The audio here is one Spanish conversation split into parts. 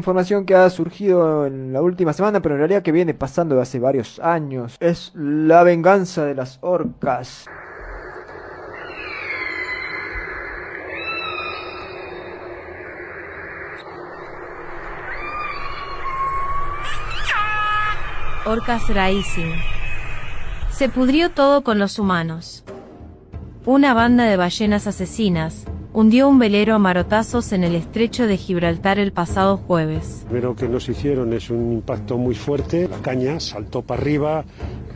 información que ha surgido en la última semana, pero en realidad que viene pasando de hace varios años. Es la venganza de las orcas. Orcas Rising. Se pudrió todo con los humanos. Una banda de ballenas asesinas hundió un velero a marotazos en el estrecho de Gibraltar el pasado jueves. Lo que nos hicieron es un impacto muy fuerte. La caña saltó para arriba,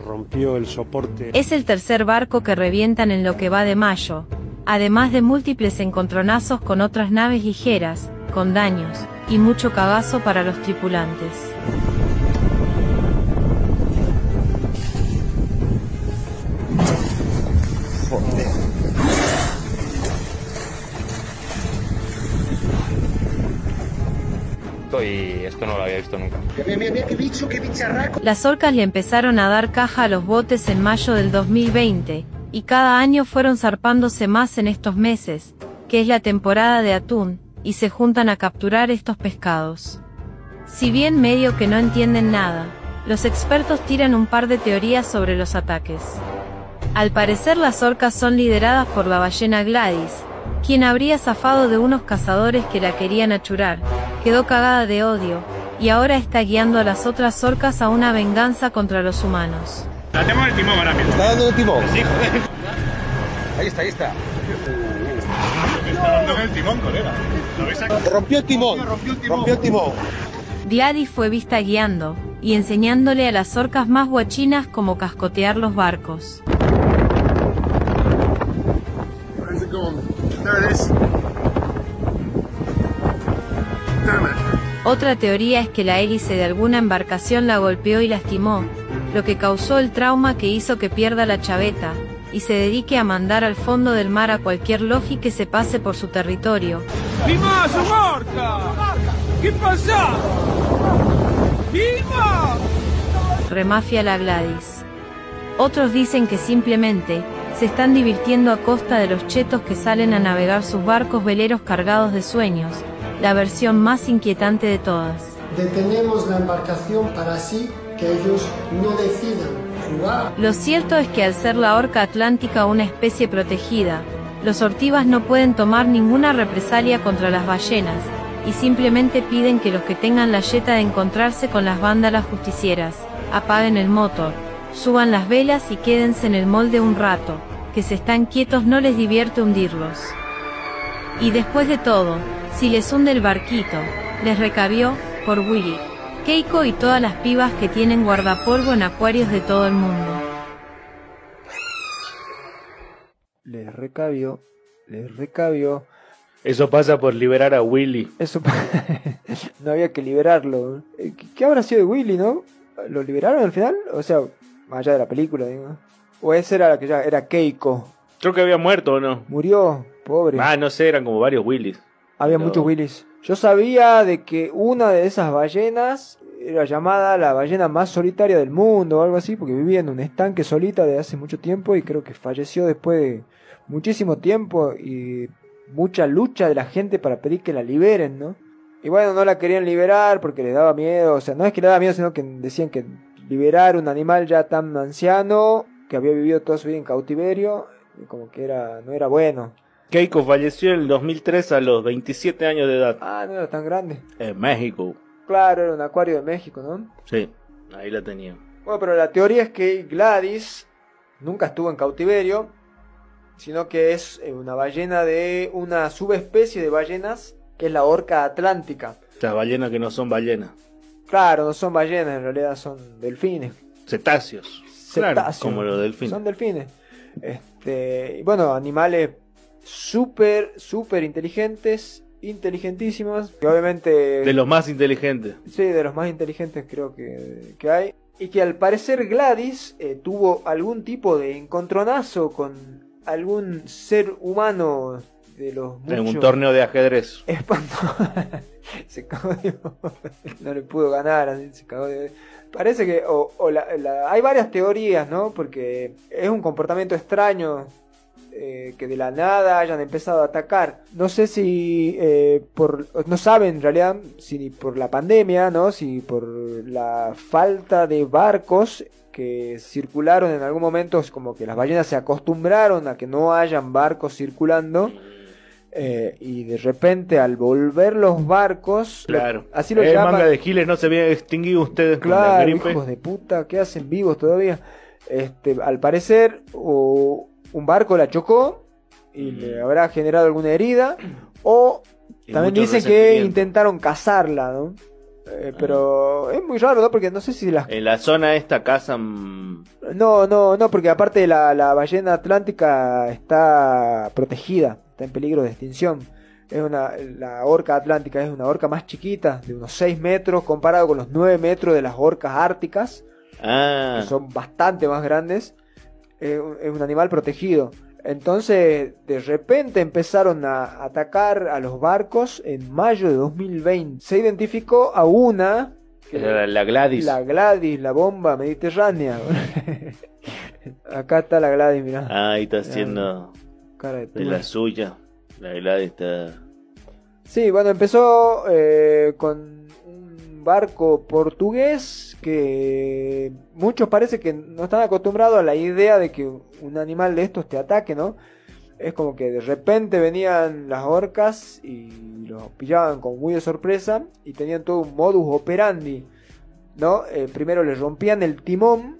rompió el soporte. Es el tercer barco que revientan en lo que va de mayo, además de múltiples encontronazos con otras naves ligeras, con daños y mucho cagazo para los tripulantes. Y esto no lo había visto nunca. Las orcas le empezaron a dar caja a los botes en mayo del 2020, y cada año fueron zarpándose más en estos meses, que es la temporada de atún, y se juntan a capturar estos pescados. Si bien medio que no entienden nada, los expertos tiran un par de teorías sobre los ataques. Al parecer las orcas son lideradas por la ballena Gladys, quien habría zafado de unos cazadores que la querían achurar, quedó cagada de odio, y ahora está guiando a las otras orcas a una venganza contra los humanos. La tenemos el timón ahora mismo. ¿Está dando el timón? Sí, joder. Ahí está, ahí está. Está dando el timón, colega. ¿Lo ves aquí? Rompió el timón. Rompió el timón. Gladys fue vista guiando, y enseñándole a las orcas más guachinas cómo cascotear los barcos. Otra teoría es que la hélice de alguna embarcación la golpeó y lastimó, lo que causó el trauma que hizo que pierda la chaveta, y se dedique a mandar al fondo del mar a cualquier logi que se pase por su territorio. ¿Qué pasa? Remafia la Gladys. Otros dicen que simplemente se están divirtiendo a costa de los chetos que salen a navegar sus barcos veleros cargados de sueños, la versión más inquietante de todas. Detenemos la embarcación para así que ellos no decidan jugar. Lo cierto es que al ser la orca atlántica una especie protegida, los ortivas no pueden tomar ninguna represalia contra las ballenas, y simplemente piden que los que tengan la yeta de encontrarse con las vándalas justicieras, apaguen el motor, suban las velas y quédense en el molde un rato, que si están quietos no les divierte hundirlos. Y después de todo, si les hunde el barquito, les recabió, por Willy, Keiko y todas las pibas que tienen guardapolvo en acuarios de todo el mundo. Les recabió, les recabió. Eso pasa por liberar a Willy. Eso no había que liberarlo. Eh, ¿Qué, qué habrá sido de Willy, no? ¿Lo liberaron al final? O sea, más allá de la película, digo. O esa era la que ya era Keiko. Creo que había muerto o no. Murió, pobre. Ah, no sé, eran como varios Willys. Había No. muchos Willys. Yo sabía de que una de esas ballenas era llamada la ballena más solitaria del mundo o algo así, porque vivía en un estanque solita de hace mucho tiempo y creo que falleció después de muchísimo tiempo y mucha lucha de la gente para pedir que la liberen, ¿no? Y bueno, no la querían liberar porque les daba miedo, o sea, no es que le daba miedo, sino que decían que liberar un animal ya tan anciano que había vivido toda su vida en cautiverio, como que era no era bueno. Keiko falleció en el 2003 a los 27 años de edad. Ah, no era tan grande. En México. Claro, era un acuario de México, ¿no? Sí, ahí la tenía. Bueno, pero la teoría es que Gladys nunca estuvo en cautiverio, sino que es eh, una ballena de una subespecie de ballenas que es la orca atlántica. Las ballenas que no son ballenas. Claro, no son ballenas, en realidad son delfines. Cetáceos. Claro, Cetáceos. como los delfines. Son delfines. Este, y bueno, animales súper, súper inteligentes, inteligentísimos, que obviamente... De los más inteligentes. Sí, de los más inteligentes creo que, que hay. Y que al parecer Gladys eh, tuvo algún tipo de encontronazo con algún ser humano de los En un muchos torneo de ajedrez. espantosos. se cagó de no le pudo ganar, así, se cagó de Parece que o, o la- la- hay varias teorías, ¿no? Porque es un comportamiento extraño eh, que de la nada hayan empezado a atacar. No sé si eh, por, no saben en realidad si por la pandemia, ¿no? Si por la falta de barcos que circularon en algún momento, es como que las ballenas se acostumbraron a que no hayan barcos circulando. Eh, y de repente al volver los barcos, Claro. así lo el llaman. manga de Giles no se había extinguido ustedes con la Claro, hijos de puta, ¿qué hacen vivos todavía? Este, al parecer, o un barco la chocó y Mm. le habrá generado alguna herida, o Y también dicen que intentaron cazarla, ¿no? Eh, pero es muy raro, ¿no? Porque no sé si las... En la zona esta cazan... No, no, no, porque aparte la, la ballena atlántica está protegida, está en peligro de extinción. Es una, la orca atlántica es una orca más chiquita, de unos 6 metros, comparado con los 9 metros de las orcas árticas Ah, que son bastante más grandes, es un, es un animal protegido. Entonces, de repente empezaron a atacar a los barcos en mayo de 2020. Se identificó a una, que la, la Gladys. la Gladys, la bomba mediterránea. Acá está la Gladys, mirá. Ah, ahí está haciendo Cara de de la suya. La Gladys está... Sí, bueno, empezó eh, con barco portugués que muchos parece que no están acostumbrados a la idea de que un animal de estos te ataque, ¿no? Es como que de repente venían las orcas y los pillaban como muy de sorpresa y tenían todo un modus operandi, ¿no? Eh, primero les rompían el timón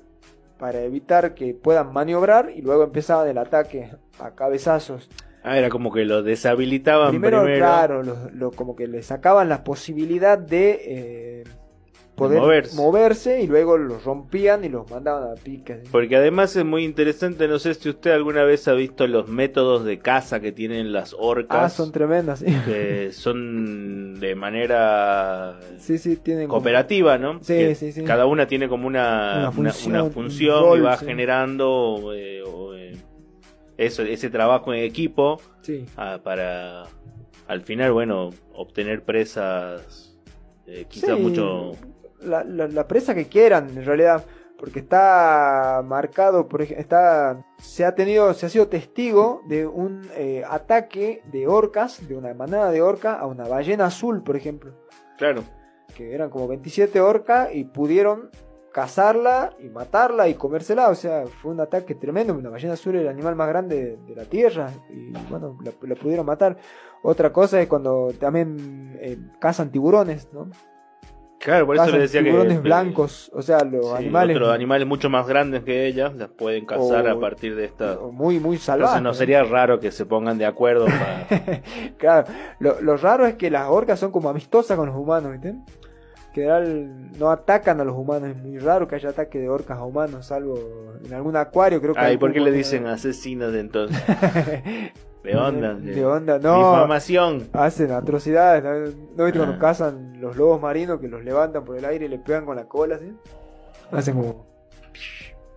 para evitar que puedan maniobrar y luego empezaban el ataque a cabezazos. Ah, era como que lo deshabilitaban Primero, primero. claro, lo, lo- como que le sacaban la posibilidad de eh, poder moverse. moverse. y luego los rompían y los mandaban a. ¿sí? Porque además es muy interesante, no sé si usted alguna vez ha visto los métodos de caza que tienen las orcas. Ah, son tremendas, sí. que son de manera Sí, sí, tienen como- cooperativa, ¿no? Sí, Que sí, sí. Cada una tiene como una, Una función, una un función rol, y va generando eh, o, eh, eso, ese trabajo en equipo Sí. ah, para al final, bueno, obtener presas eh, quizás Sí, mucho... La, la- la presa que quieran, en realidad. Porque está marcado, por está, se ha tenido, se ha sido testigo de un eh, ataque de orcas, de una manada de orcas a una ballena azul, por ejemplo. Claro. que eran como 27 orcas y pudieron cazarla y matarla y comérsela. O sea, fue un ataque tremendo. Una ballena azul es el animal más grande de, de la tierra y bueno, la, la pudieron matar. Otra cosa es cuando también eh, cazan tiburones, ¿no? Claro, por eso le decía tiburones blancos, o sea, los sí, animales otros animales mucho más grandes que ellas las pueden cazar O- a partir de esta... muy, muy salvajes. Entonces no sería raro que se pongan de acuerdo para... claro, lo, lo raro es que las orcas son como amistosas con los humanos, ¿viste? En general no atacan a los humanos, es muy raro que haya ataque de orcas a humanos, salvo en algún acuario, creo que... Ay, ¿por qué le dicen asesinos entonces? De onda. De onda, no. Difamación. Hacen atrocidades, ¿no, ¿No viste Ah. cuando cazan los lobos marinos que los levantan por el aire y le pegan con la cola así? Hacen como...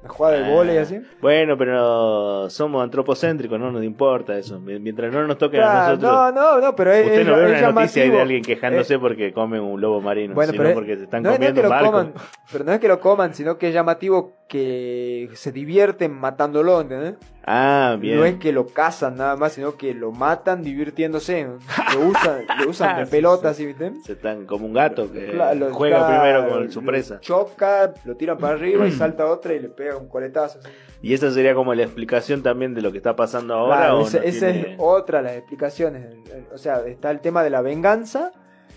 Una jugada de Ah. volei así. Bueno, pero somos antropocéntricos, no nos importa eso. Mientras no nos toquen a nosotros. no, no, no, pero es, Usted no ve una noticia de alguien quejándose porque comen un lobo marino, Bueno, sino pero porque se están no es- no es comiendo que un lo barco. coman, pero no es que lo coman, sino que es llamativo que se divierten matándolo, ¿entendés? Ah, bien. No es que lo cazan nada más, sino que lo matan divirtiéndose. ¿no? Lo usan, lo usan de Sí, pelota, sí. ¿sí, viste? Se están como un gato que Claro, lo- juega claro, primero con su presa. Choca, lo tiran para arriba y salta otra y le pega un coletazo. ¿sí? Y esa sería como la explicación también de lo que está pasando ahora. Claro, ¿o esa no esa tiene- es otra de las explicaciones. O sea, está el tema de la venganza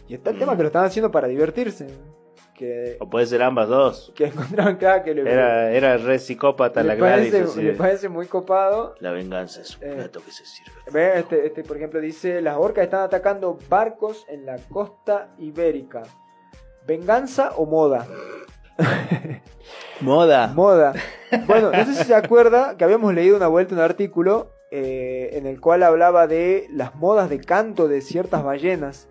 y está el tema que lo están haciendo para divertirse. Que, O puede ser ambas dos. que encontraron cada que le, Era, era re psicópata la Gladys. parece, así le parece muy copado. La venganza es un Eh. plato que se sirve. Ve, Este, este, por ejemplo, dice: Las orcas están atacando barcos en la costa ibérica. ¿Venganza o moda? Moda. Moda. Bueno, no sé si se acuerda que habíamos leído una vuelta un artículo eh, en el cual hablaba de las modas de canto de ciertas ballenas.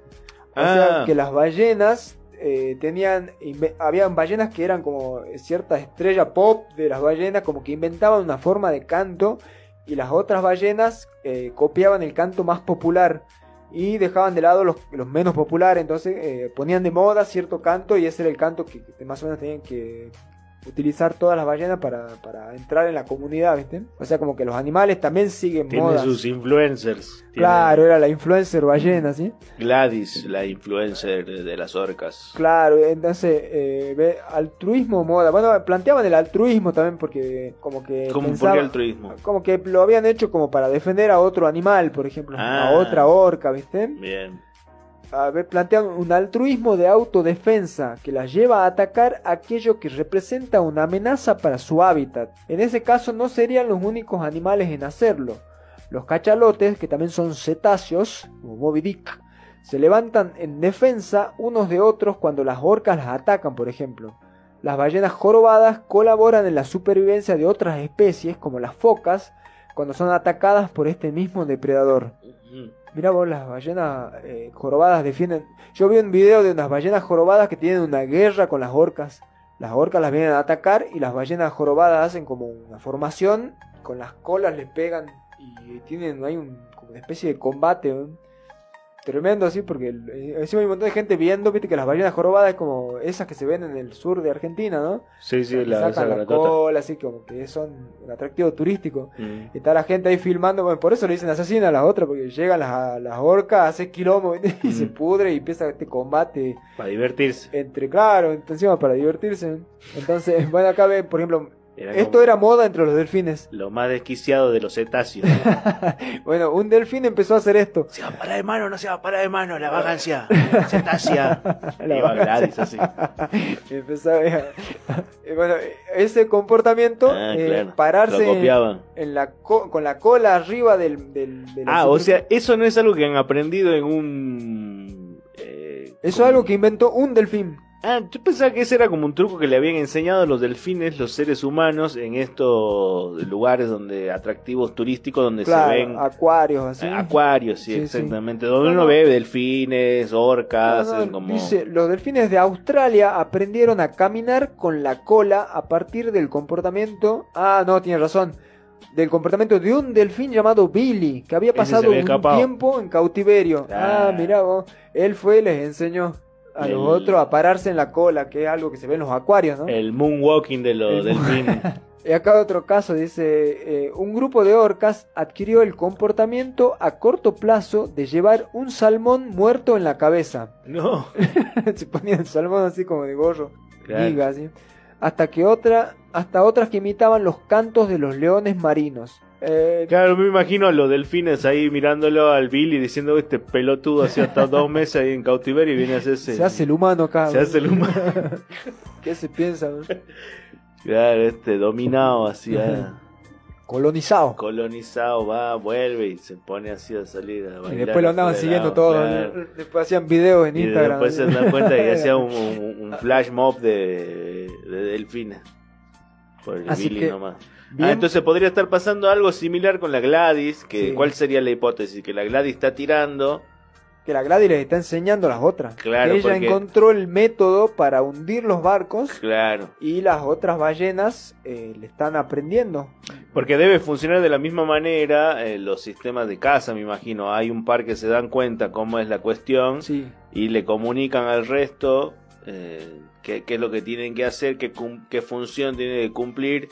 O sea, Ah. que las ballenas eh, tenían. Habían ballenas que eran como cierta estrella pop de las ballenas, como que inventaban una forma de canto. Y las otras ballenas eh, copiaban el canto más popular. Y dejaban de lado los, los menos populares. Entonces eh, ponían de moda cierto canto. Y ese era el canto que, que más o menos tenían que, utilizar todas las ballenas para, para entrar en la comunidad, ¿viste? O sea, como que los animales también siguen Tiene modas. sus influencers. Tiene Claro, era la influencer ballena, ¿sí? Gladys, la influencer de las orcas. Claro, entonces, eh, ve, altruismo, moda. Bueno, planteaban el altruismo también porque como que... ¿Cómo por pensaba- qué altruismo? Como que lo habían hecho como para defender a otro animal, por ejemplo, Ah. a otra orca, ¿viste? Bien. Plantean un altruismo de autodefensa que las lleva a atacar aquello que representa una amenaza para su hábitat. En ese caso no serían los únicos animales en hacerlo. Los cachalotes, que también son cetáceos, como Moby se levantan en defensa unos de otros cuando las orcas las atacan, por ejemplo. Las ballenas jorobadas colaboran en la supervivencia de otras especies, como las focas, cuando son atacadas por este mismo depredador. Mirá vos, las ballenas eh, jorobadas defienden. Yo vi un video de unas ballenas jorobadas que tienen una guerra con las orcas. Las orcas las vienen a atacar y las ballenas jorobadas hacen como una formación. Con las colas le pegan y tienen hay un, como una especie de combate. Tremendo así porque eh, encima hay un montón de gente viendo, viste que las ballenas jorobadas es como esas que se ven en el sur de Argentina, ¿no? Sí, sí, Que la, esa sacan la cola, así como que son un atractivo turístico. Mm. Y está la gente ahí filmando, bueno, por eso le dicen asesina a las otras, porque llegan las, las orcas, hace quilombo y se Mm. pudre y empieza este combate Para divertirse. entre, claro, encima para divertirse. Entonces, bueno, acá ven, por ejemplo, Era esto era moda entre los delfines. lo más desquiciado de los cetáceos. Bueno, un delfín empezó a hacer esto. se va a parar de mano, no se va a parar de mano, la vagancia. Cetácea. La Iba. Gladys así. Y empezó a- bueno, ese comportamiento, Ah, eh, claro. pararse Lo copiaban. en la co- con la cola arriba del... Ah, o sea, eso no es algo que han aprendido en un... eh, Eso es algo que inventó un delfín. Ah, yo pensaba que ese era como un truco que le habían enseñado a los delfines, los seres humanos, en estos lugares donde atractivos turísticos donde Claro, se ven acuarios, así. acuarios, sí, Sí, sí. exactamente, donde No, uno no. ve delfines, orcas, No, como Dice, los delfines de Australia aprendieron a caminar con la cola a partir del comportamiento. Ah, no, tiene razón. Del comportamiento de un delfín llamado Billy, que había pasado había un escapado. tiempo en cautiverio. Ah, Ah. mirá vos. Él fue y les enseñó a El- los otros a pararse en la cola, que es algo que se ve en los acuarios, ¿no? el moonwalking de los El- delfines. Y acá otro caso dice, eh, un grupo de orcas adquirió el comportamiento a corto plazo de llevar un salmón muerto en la cabeza. no, se ponían el salmón así como de gorro, Claro. así. Hasta que otra, hasta otras que imitaban los cantos de los leones marinos. Eh, claro, me imagino a los delfines ahí mirándolo al Billy diciendo este pelotudo hacía hasta dos meses ahí en cautiverio y viene a hacerse... se hace el humano acá. Se hace el humano. ¿Qué se piensa? no? Claro, este dominado así, ah, Colonizado. colonizado, va, vuelve y se pone así a salir a Y bailar después lo andaban siguiendo todos. claro. Después hacían videos en Y Instagram. después se dan cuenta que hacía un, un- un flash mob de, de delfines. Por el Así Billy que, nomás. Ah, entonces podría estar pasando algo similar con la Gladys. Que, Sí. ¿Cuál sería la hipótesis? Que la Gladys está tirando. que la Gladys les está enseñando a las otras. Claro, que ella porque- encontró el método para hundir los barcos Claro. y las otras ballenas eh, le están aprendiendo. Porque debe funcionar de la misma manera eh, los sistemas de caza, me imagino. Hay un par que se dan cuenta cómo es la cuestión Sí, y le comunican al resto eh, qué, qué es lo que tienen que hacer, qué, qué función tienen que cumplir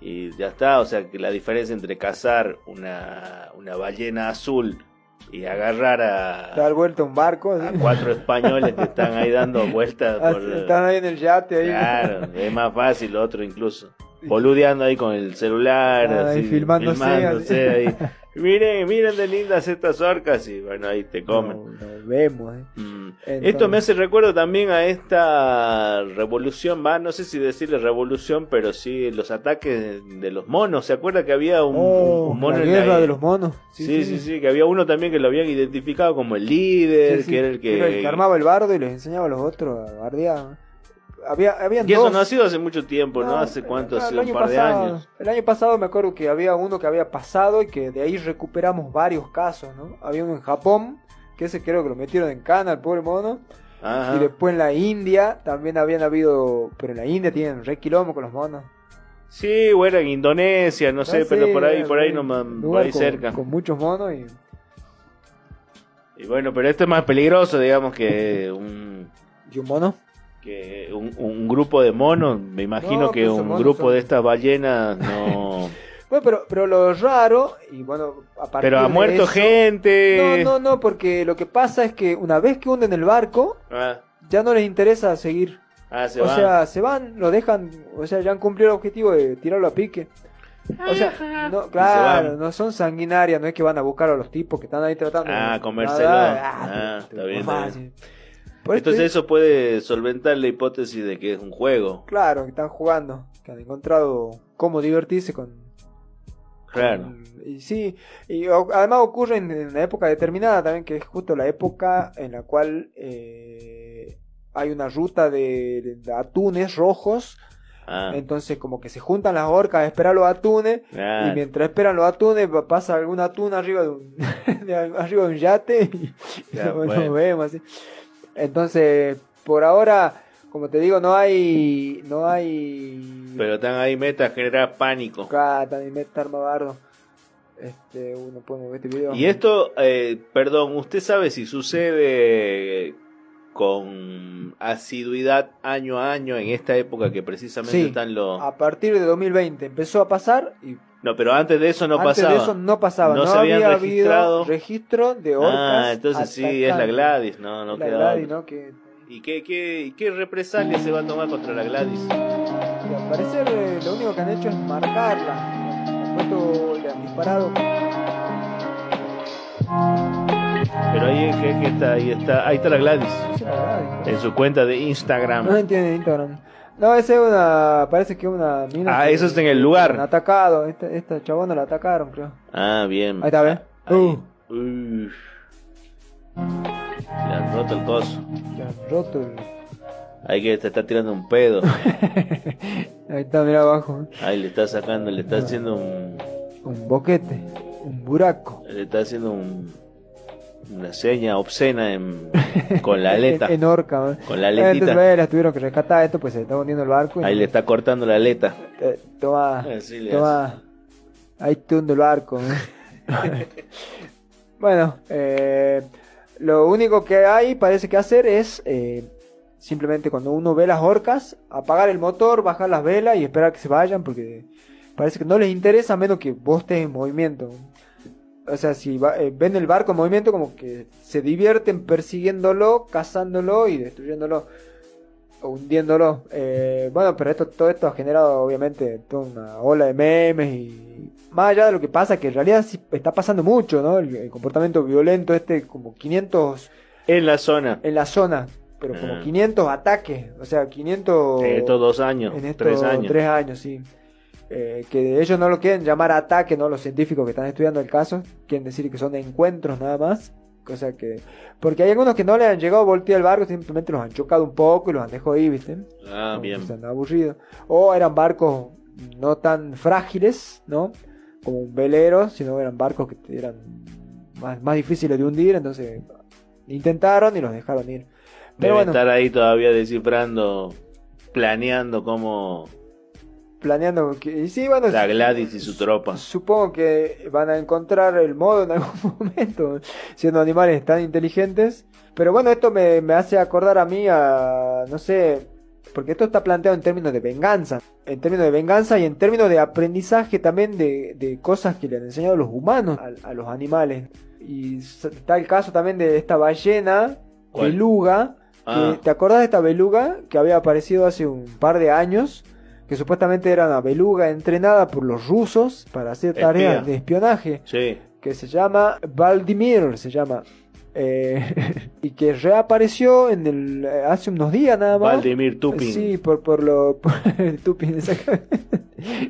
y ya está. O sea, que la diferencia entre cazar una, una ballena azul y agarrar a, dar vuelta un barco. a cuatro españoles que están ahí dando vueltas por... Así, Están ahí en el yate. Ahí. Claro, es más fácil otro incluso. Boludeando ahí con el celular, Ah, ahí filmándose, filmándose ahí. Miren, miren de lindas estas orcas y bueno, ahí te comen. No, no vemos. eh. Mm. Entonces- Esto me hace recuerdo también a esta revolución, va, no sé si decirle revolución, pero sí los ataques de los monos. ¿Se acuerda que había un, Oh, un mono la en guerra de los monos. Sí sí, sí, que había uno también que lo habían identificado como el líder, Sí, que era el que... El que armaba el bardo y les enseñaba a los otros a bardear. Había, habían Y eso dos. no ha sido hace mucho tiempo, ¿no? No, ¿Hace cuánto? el Hace un par de años. El año pasado me acuerdo que había uno que había pasado y que de ahí recuperamos varios casos, ¿no? Había uno en Japón, que ese creo que lo metieron en cana al pobre mono. Ajá. Y después en la India también habían habido, pero en la India tienen re quilombo con los monos. Sí, o era en Indonesia, no sé, Ah, pero sí, por ahí, por ahí nomás, por ahí con- cerca. Con muchos monos y Y bueno, pero esto es más peligroso, digamos, que un, ¿Y un mono? Que un, un grupo de monos, me imagino No, que esos un grupo son- de estas ballenas no... Bueno, pero, pero lo raro, y bueno, a partir pero ha de muerto eso- gente. No, no, no, porque lo que pasa es que una vez que hunden el barco, Ah, ya no les interesa seguir. ah, se o van. sea, se van, lo dejan, o sea, ya han cumplido el objetivo de tirarlo a pique. O sea, no, claro, no son sanguinarias, no es que van a buscar a los tipos que están ahí tratando. Ah, de- comérselo. Ah, te- está bien, Por Entonces eso puede solventar la hipótesis de que es un juego. Claro, que están jugando, que han encontrado cómo divertirse con... Claro. con- y sí, y además ocurre en, una época determinada también, que es justo la época en la cual eh, hay una ruta de, de atunes rojos, Ah, entonces como que se juntan las orcas a esperar los atunes, claro. y mientras esperan los atunes pa- pasa algún atún arriba de un, de arriba de un yate y Ya, bueno. vemos así. Entonces, por ahora, como te digo, no hay no hay Pero están ahí meta a generar pánico. acá también me está armabardo. Este, uno pone este video. Y esto, eh, perdón, ¿usted sabe si sucede con asiduidad año a año en esta época que precisamente Sí. están los... a partir de 2020 empezó a pasar y No, pero antes de eso no antes pasaba. de eso no pasaba, No no, se habían había registrado. habido registro de orcas. ah, entonces sí, es la. Gladys, no, no La queda Gladys. ¿no? Que, ¿Y qué, qué, qué represalia se va a tomar contra la Gladys? que al parecer eh, lo único que han hecho es marcarla. Después todo le han disparado. Pero ahí, ¿qué, qué está? ahí está, ahí está la Gladys, Sí, la Gladys. en su cuenta de No Instagram. entiende Instagram. No, esa es una. Parece que es una mina. Ah, que- eso está en el lugar. Han atacado. Esta, esta chabona la atacaron, creo. Ah, bien. Ahí está, ¿ves? Uh. Uy. Le han roto el coso. Ya han roto el. Ahí que te está tirando un pedo. Ahí está, mira abajo. Ahí le está sacando, le está haciendo un. Un boquete. Un buraco. Le está haciendo un. Una seña obscena en, con la aleta. En, orca. Con la Entonces, aletita. bueno, las tuvieron que rescatar esto, pues se está hundiendo el barco. y- Ahí le está cortando la aleta. Eh, toma. Así Toma. Ahí te hundo el barco. ¿eh? bueno, eh, lo único que hay, parece que hacer es eh, simplemente cuando uno ve las orcas, apagar el motor, bajar las velas y esperar que se vayan porque parece que no les interesa a menos que vos estés en movimiento. O sea, si va- eh, ven el barco en movimiento, como que se divierten persiguiéndolo, cazándolo y destruyéndolo o hundiéndolo. Eh, bueno, pero esto, todo esto ha generado obviamente toda una ola de memes y más allá de lo que pasa, que en realidad sí está pasando mucho, ¿no? El, el comportamiento violento este, como 500 En la zona. en la zona, pero como Ah. 500 ataques, o sea, 500 En estos dos años. en estos tres años. tres años, sí. Eh, que ellos no lo quieren llamar ataque, ¿no? Los científicos que están estudiando el caso quieren decir que son encuentros nada más. Cosa que. Porque hay algunos que no le han llegado a voltear el barco, simplemente los han chocado un poco y los han dejado ahí, ¿viste? Ah, bien. Se han aburrido. O eran barcos no tan frágiles, ¿no? Como un velero, sino eran barcos que eran más, más difíciles de hundir, entonces intentaron y los dejaron ir. Pero Debe bueno, estar ahí todavía descifrando, planeando cómo planeando que. Y sí, bueno, la Gladys y su tropa. Supongo que van a encontrar el modo en algún momento, siendo animales tan inteligentes. Pero bueno, esto me, me hace acordar a mí a, no sé, porque esto está planteado en términos de venganza. En términos de venganza y en términos de aprendizaje también de, de cosas que le han enseñado los humanos a, a los animales. Y está el caso también de esta ballena, ¿Cuál? beluga. que- Ah. ¿Te acordás de esta beluga que había aparecido hace un par de años? Que supuestamente era una beluga entrenada por los rusos para hacer tareas Espía. de espionaje. Sí. Que se llama Valdimir, se llama. Eh, y que reapareció en el, eh, hace unos días nada más. Valdemir Tupin. Sí, por, por lo. por Tupin.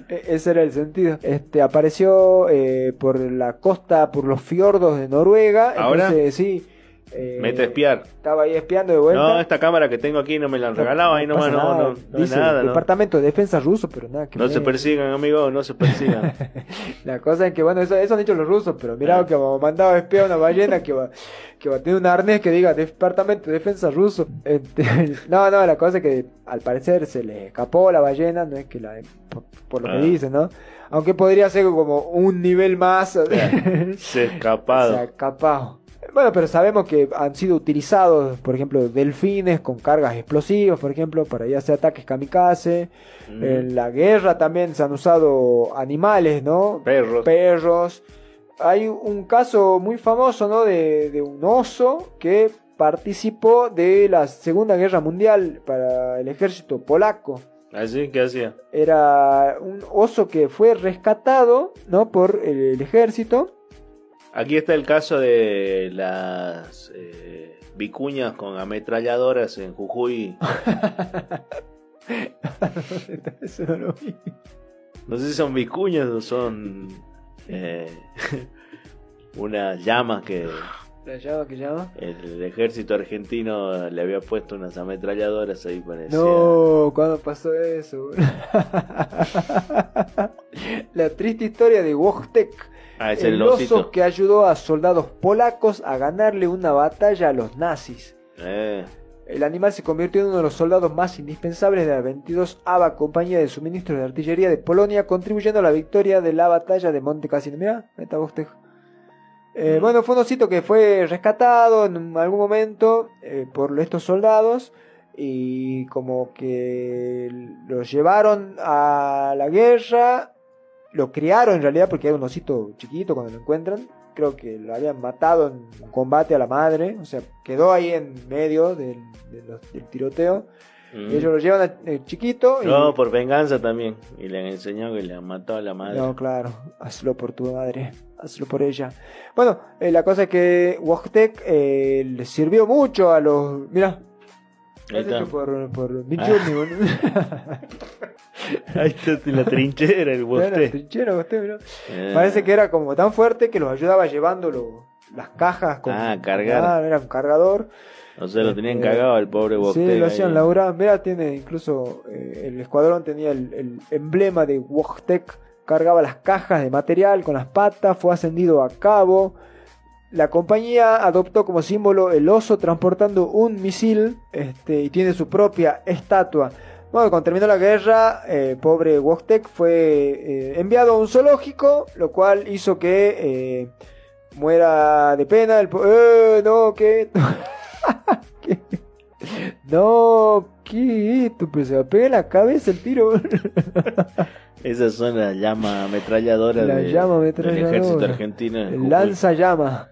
E- Ese era el sentido. Este apareció eh, por la costa, por los fiordos de Noruega. ¿Ahora? Entonces, sí. Eh, Mete a espiar. Estaba ahí espiando de vuelta. No, esta cámara que tengo aquí no me la han regalado, ahí nomás no, nada. no, no Dice nada, ¿no? Departamento de Defensa ruso, pero nada que No se persigan, amigo, no se persigan. La cosa es que, bueno, eso, eso han dicho los rusos, pero mirá Ah. que hemos mandado a espiar a una ballena que va, que va a tener un arnés que diga Departamento de Defensa ruso. Este, no, no, la cosa es que al parecer se le escapó la ballena, no es que la. por, por lo Ah. que dicen, ¿no? Aunque podría ser como un nivel más. Se ha Se ha escapado. escapado. Bueno, pero sabemos que han sido utilizados, por ejemplo, delfines con cargas explosivas, por ejemplo, para hacer ataques kamikaze. Mm. En la guerra también se han usado animales, ¿no? Perros. Perros. Hay un caso muy famoso, ¿no? De, de un oso que participó de la Segunda Guerra Mundial para el ejército polaco. ¿Así? ¿Qué hacía? Era un oso que fue rescatado, ¿no? Por el ejército. Aquí está el caso de las eh, vicuñas con ametralladoras en Jujuy. No sé si son vicuñas o son eh, unas llamas que ¿La llama que llama? el ejército argentino le había puesto unas ametralladoras ahí parecía. No, ¿cuándo pasó eso? La triste historia de Wojtek, Ah, es el el oso osito. que ayudó a soldados polacos a ganarle una batalla a los nazis. Eh, El animal se convirtió en uno de los soldados más indispensables de la 22 ABA Compañía de Suministros de Artillería de Polonia, contribuyendo a la victoria de la batalla de Monte Cassino. Mirá, Wojtek. Eh, Mm. bueno, fue un osito que fue rescatado en algún momento eh, por estos soldados y como que lo llevaron a la guerra, lo criaron en realidad porque era un osito chiquito cuando lo encuentran. Creo que lo habían matado en combate a la madre, o sea, quedó ahí en medio del, del tiroteo. mm. Y ellos lo llevan a- eh, chiquito. Y, No, por venganza también. Y le han enseñado que le han matado a la madre. No, claro, hazlo por tu madre, hazlo por ella. Bueno, eh, la cosa es que Wojtek eh, le sirvió mucho a los. Mira, Ahí es está. hecho por, por Ah. Ahí está la trinchera, el la boste. trinchera, Wojtek. Eh, Parece que era como tan fuerte que los ayudaba llevando lo- las cajas. Con, Ah, cargar. Claro, era un cargador. O sea, lo tenían Eh, cagado al pobre Bostel. Sí, lo hacían laburar. Mira, tiene incluso eh, el escuadrón tenía el, el emblema de Wojtek. Cargaba las cajas de material con las patas, fue ascendido a cabo. La compañía adoptó como símbolo el oso transportando un misil este, y tiene su propia estatua. Bueno, cuando terminó la guerra, eh, pobre Wojtek fue eh, enviado a un zoológico, lo cual hizo que eh, muera de pena. El ¡Eh, no, ¿qué? ¿Qué? No, ¿qué esto? Pero se va a pegar en la cabeza el tiro. Esas son las llamas ametralladoras La de- llama del ametralladora. ejército argentino. El lanza llama.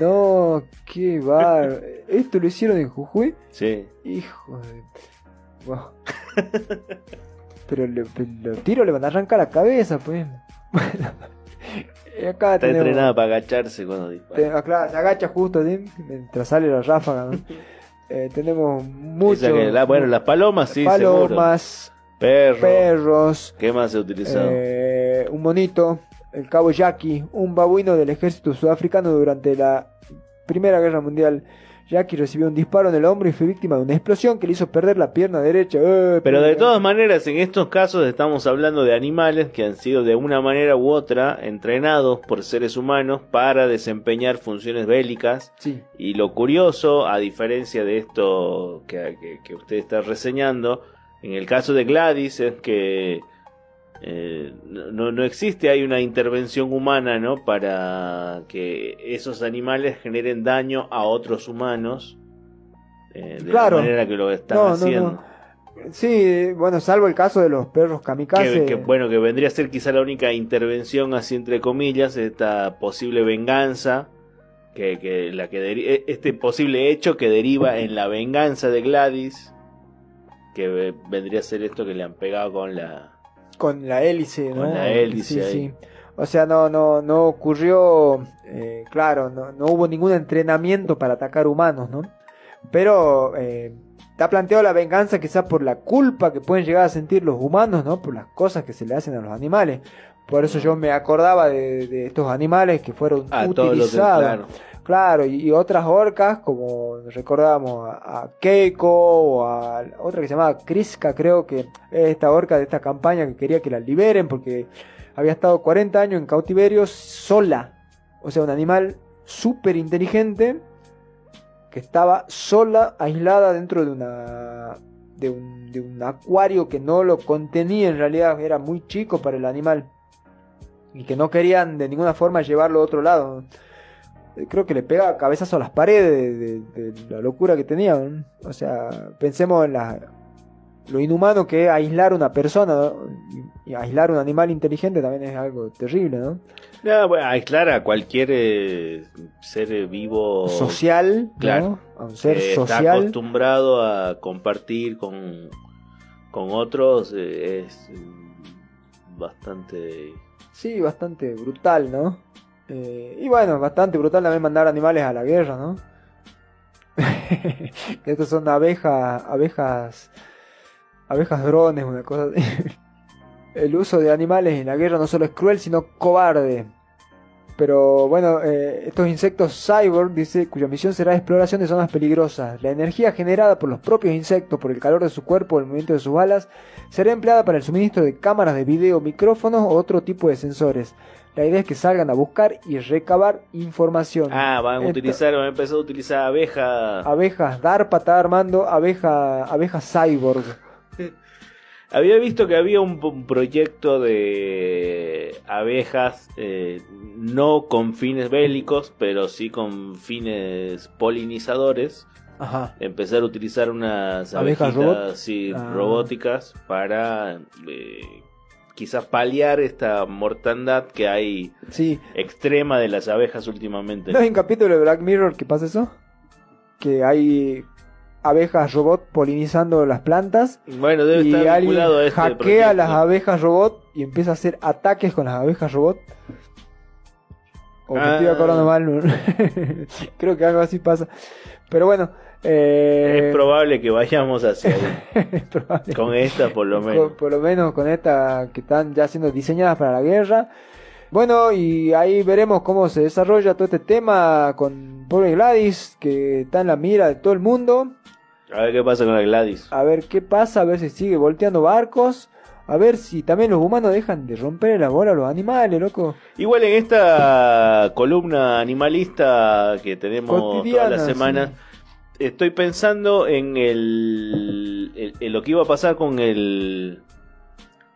No, qué bar. ¿Esto lo hicieron en Jujuy? Sí. Hijo de. Wow. Pero le, los tiros le van a arrancar la cabeza, pues. Bueno. Acá Está tenemos- entrenada para agacharse cuando dispara. ah, claro, se agacha justo ¿sí? mientras sale la ráfaga. ¿no? Eh, tenemos mucho. Esa que la- bueno, las palomas sí, palomas, Perros. perros, ¿Qué más se utilizado? eh, un monito, el cabo Yaqui, un babuino del ejército sudafricano durante la Primera Guerra Mundial. Yaqui recibió un disparo en el hombro y fue víctima de una explosión que le hizo perder la pierna derecha. Eh, Pero de todas maneras, en estos casos estamos hablando de animales que han sido de una manera u otra entrenados por seres humanos para desempeñar funciones bélicas. Sí, Y lo curioso, a diferencia de esto que, que- que usted está reseñando, en el caso de Gladys es que eh, no, no existe, hay una intervención humana, ¿no? Para que esos animales generen daño a otros humanos. eh, de Claro. la manera que lo están No, haciendo. no. sí, bueno, salvo el caso de los perros kamikaze. Que, que, bueno, que vendría a ser quizá la única intervención, así entre comillas, esta posible venganza, que, que la que e- este posible hecho que deriva en la venganza de Gladys, que ve- vendría a ser esto que le han pegado con la... con la hélice, ¿no? Con la hélice Sí, ahí. sí. O sea, no, no, no ocurrió, eh, claro, no, no hubo ningún entrenamiento para atacar humanos, ¿no? Pero eh, está planteado la venganza quizás por la culpa que pueden llegar a sentir los humanos, ¿no? Por las cosas que se le hacen a los animales. Por eso yo me acordaba de, de estos animales que fueron utilizados. claro. Claro, y, otras orcas, como recordábamos a, Keiko o a otra que se llamaba Kriska, creo que es esta orca de esta campaña que quería que la liberen porque había estado 40 años en cautiverio sola. O sea, un animal súper inteligente que estaba sola, aislada dentro de una de un, de un acuario que no lo contenía, en realidad era muy chico para el animal y que no querían de ninguna forma llevarlo a otro lado. Eh, creo que le pega cabezazo a las paredes de, la locura que tenía. O sea, pensemos en la, lo inhumano que es aislar una persona, y, aislar un animal inteligente también es algo terrible, ¿no? aislar a cualquier eh, ser vivo social, claro, a un ser social. Está acostumbrado a compartir con, con otros, eh, es bastante... Sí, bastante brutal, ¿no? Eh, y bueno, bastante brutal también mandar animales a la guerra, ¿no? Estos son abejas, abejas, abejas drones, una cosa. El uso de animales en la guerra no solo es cruel, sino cobarde. Pero bueno, eh, estos insectos cyborg, dice, cuya misión será exploración de zonas peligrosas. La energía generada por los propios insectos, por el calor de su cuerpo o el movimiento de sus alas, será empleada para el suministro de cámaras de video, micrófonos o otro tipo de sensores. La idea es que salgan a buscar y recabar información. Ah, van a utilizar, van a empezar a utilizar abejas. Abejas, DARPA está armando abeja, abejas cyborg. Había visto que había un, proyecto de abejas, eh, no con fines bélicos, pero sí con fines polinizadores. Ajá. Empezar a utilizar unas abejas ah. robóticas para eh, quizás paliar esta mortandad que hay extrema de las abejas últimamente. ¿No hay un capítulo de Black Mirror que pasa eso? Que hay abejas robot polinizando las plantas. Bueno, debe y estar alguien a este hackea las abejas robot y empieza a hacer ataques con las abejas robot. O me estoy acordando ah. mal. Creo que algo así pasa. Pero bueno, eh, es probable que vayamos hacia ahí. con esta por lo menos. por lo menos con esta que están ya siendo diseñadas para la guerra. Bueno, y ahí veremos cómo se desarrolla todo este tema con pobre Gladys, que está en la mira de todo el mundo. A ver qué pasa con la Gladys. A ver qué pasa, a ver si sigue volteando barcos. A ver si también los humanos dejan de romper la bola a los animales, loco. Igual en esta columna animalista que tenemos toda la semana estoy pensando en el, en lo que iba a pasar con el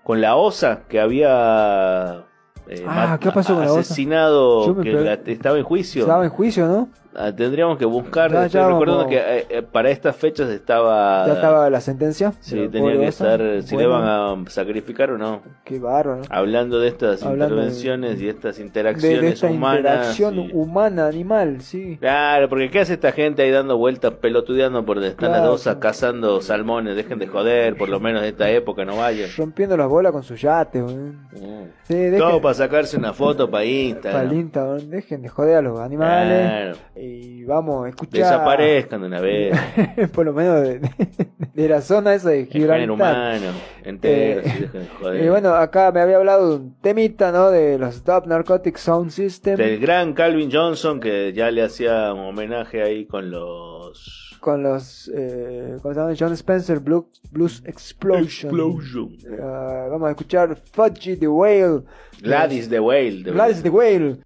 con la osa que había eh, ah, ¿qué pasó con asesinado que estaba en juicio. Estaba en juicio, ¿no? Ah, tendríamos que buscar. recuerdo que eh, eh, para estas fechas estaba. ¿Ya estaba la sentencia? Sí, tenía que estar. Si le van a sacrificar o no. Qué bárbaro. Hablando de estas intervenciones y estas interacciones de, esta humanas. Interacción humana-animal, sí. Claro, porque ¿qué hace esta gente ahí dando vueltas, pelotudeando por donde están las dosas, cazando salmones? Dejen de joder, por lo menos de esta época, no vayan. Rompiendo las bolas con sus yates, mm. Todo para sacarse una foto para Instagram. Para Instagram, dejen de joder a los animales. Claro y vamos a escuchar. Desaparezcan de una vez. por lo menos de, la zona esa de Gibraltar. humano, entero, eh, Y bueno, acá me había hablado de un temita, ¿no? De los Top Narcotic Sound System. Del gran Calvin Johnson, que ya le hacía un homenaje ahí con los con los eh, ¿cómo se llama? John Spencer Blues, Blues Explosion. Explosion. Uh, vamos a escuchar Fudgy the Whale. Gladys the Whale. Gladys the Whale.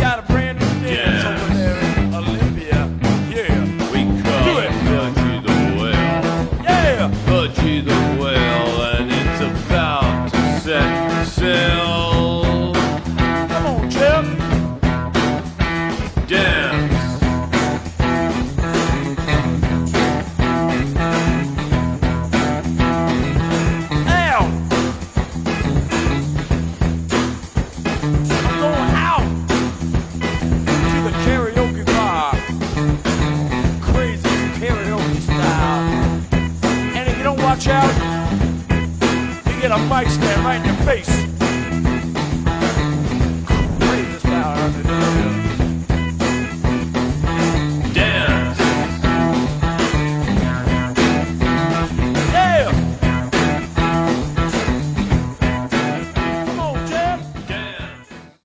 Got a